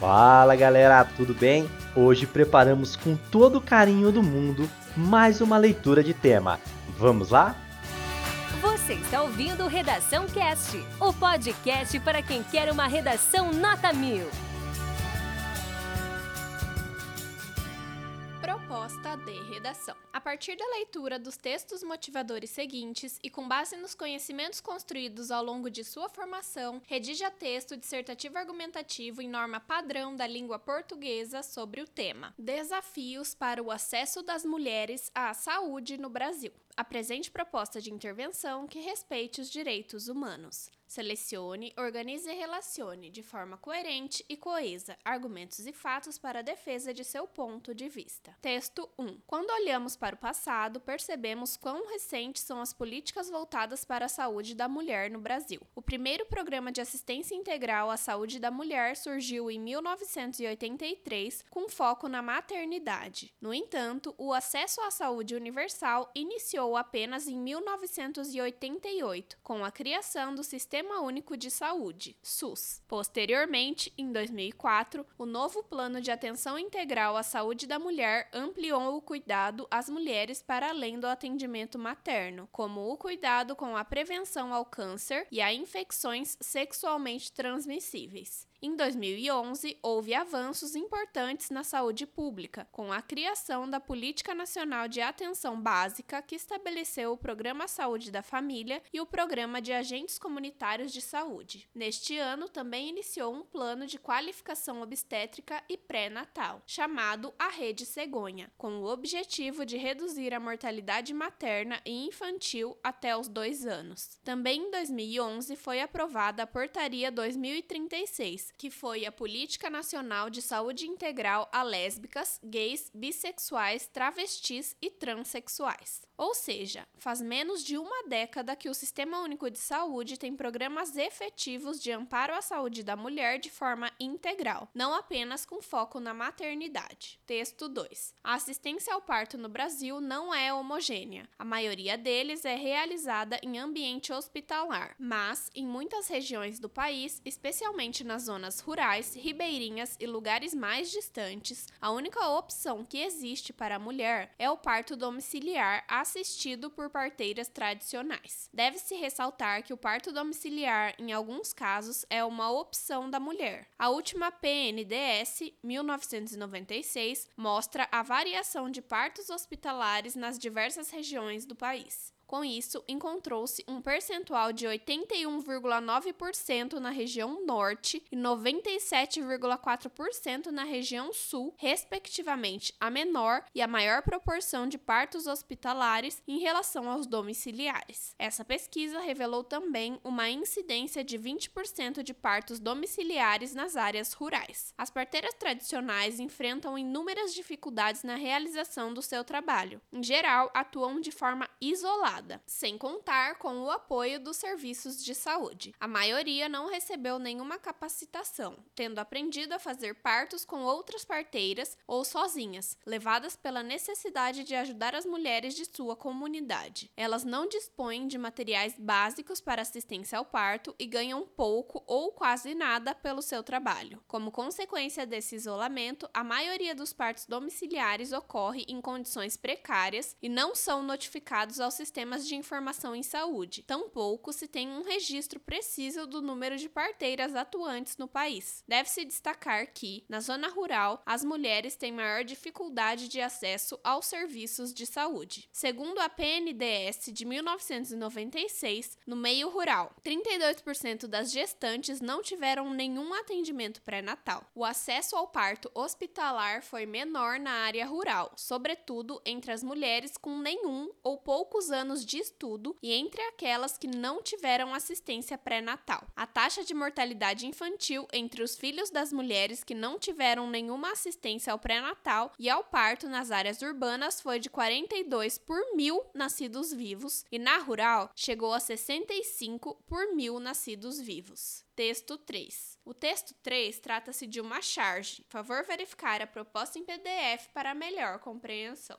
Fala galera, tudo bem? Hoje preparamos com todo o carinho do mundo mais uma leitura de tema. Vamos lá? Você está ouvindo Redação Cast, o podcast para quem quer uma redação nota mil. Proposta de redação. A partir da leitura dos textos motivadores seguintes e com base nos conhecimentos construídos ao longo de sua formação, redija texto dissertativo argumentativo em norma padrão da língua portuguesa sobre o tema: Desafios para o acesso das mulheres à saúde no Brasil. Apresente proposta de intervenção que respeite os direitos humanos. Selecione, organize e relacione de forma coerente e coesa argumentos e fatos para a defesa de seu ponto de vista. Texto 1. Quando olhamos para o passado, percebemos quão recentes são as políticas voltadas para a saúde da mulher no Brasil. O primeiro programa de assistência integral à saúde da mulher surgiu em 1983, com foco na maternidade. No entanto, o acesso à saúde universal iniciou apenas em 1988, com a criação do Sistema Sistema Único de Saúde, SUS. Posteriormente, em 2004, o novo Plano de Atenção Integral à Saúde da Mulher ampliou o cuidado às mulheres para além do atendimento materno, como o cuidado com a prevenção ao câncer e a infecções sexualmente transmissíveis. Em 2011, houve avanços importantes na saúde pública, com a criação da Política Nacional de Atenção Básica, que estabeleceu o Programa Saúde da Família e o Programa de Agentes Comunitários de Saúde. Neste ano, também iniciou um plano de qualificação obstétrica e pré-natal, chamado a Rede Cegonha, com o objetivo de reduzir a mortalidade materna e infantil até os dois anos. Também em 2011 foi aprovada a Portaria 2036 que foi a Política Nacional de Saúde Integral a lésbicas, gays, bissexuais, travestis e transexuais. Ou seja, faz menos de uma década que o Sistema Único de Saúde tem programas efetivos de amparo à saúde da mulher de forma integral, não apenas com foco na maternidade. Texto 2. A assistência ao parto no Brasil não é homogênea. A maioria deles é realizada em ambiente hospitalar, mas em muitas regiões do país, especialmente nas zonas rurais, ribeirinhas e lugares mais distantes, a única opção que existe para a mulher é o parto domiciliar assistido por parteiras tradicionais. Deve-se ressaltar que o parto domiciliar, em alguns casos, é uma opção da mulher. A última PNDS, 1996, mostra a variação de partos hospitalares nas diversas regiões do país. Com isso, encontrou-se um percentual de 81,9% na região norte e 97,4% na região sul, respectivamente, a menor e a maior proporção de partos hospitalares em relação aos domiciliares. Essa pesquisa revelou também uma incidência de 20% de partos domiciliares nas áreas rurais. As parteiras tradicionais enfrentam inúmeras dificuldades na realização do seu trabalho. Em geral, atuam de forma isolada sem contar com o apoio dos serviços de saúde. A maioria não recebeu nenhuma capacitação, tendo aprendido a fazer partos com outras parteiras ou sozinhas, levadas pela necessidade de ajudar as mulheres de sua comunidade. Elas não dispõem de materiais básicos para assistência ao parto e ganham pouco ou quase nada pelo seu trabalho. Como consequência desse isolamento, a maioria dos partos domiciliares ocorre em condições precárias e não são notificados ao sistema sistemas de informação em saúde. Tampouco se tem um registro preciso do número de parteiras atuantes no país. Deve-se destacar que, na zona rural, as mulheres têm maior dificuldade de acesso aos serviços de saúde. Segundo a PNDS de 1996, no meio rural, 32% das gestantes não tiveram nenhum atendimento pré-natal. O acesso ao parto hospitalar foi menor na área rural, sobretudo entre as mulheres com nenhum ou poucos anos anos de estudo e entre aquelas que não tiveram assistência pré-natal. A taxa de mortalidade infantil entre os filhos das mulheres que não tiveram nenhuma assistência ao pré-natal e ao parto nas áreas urbanas foi de 42 por mil nascidos vivos e na rural chegou a 65 por mil nascidos vivos. Texto 3. O texto 3 trata-se de uma charge. Favor verificar a proposta em PDF para melhor compreensão.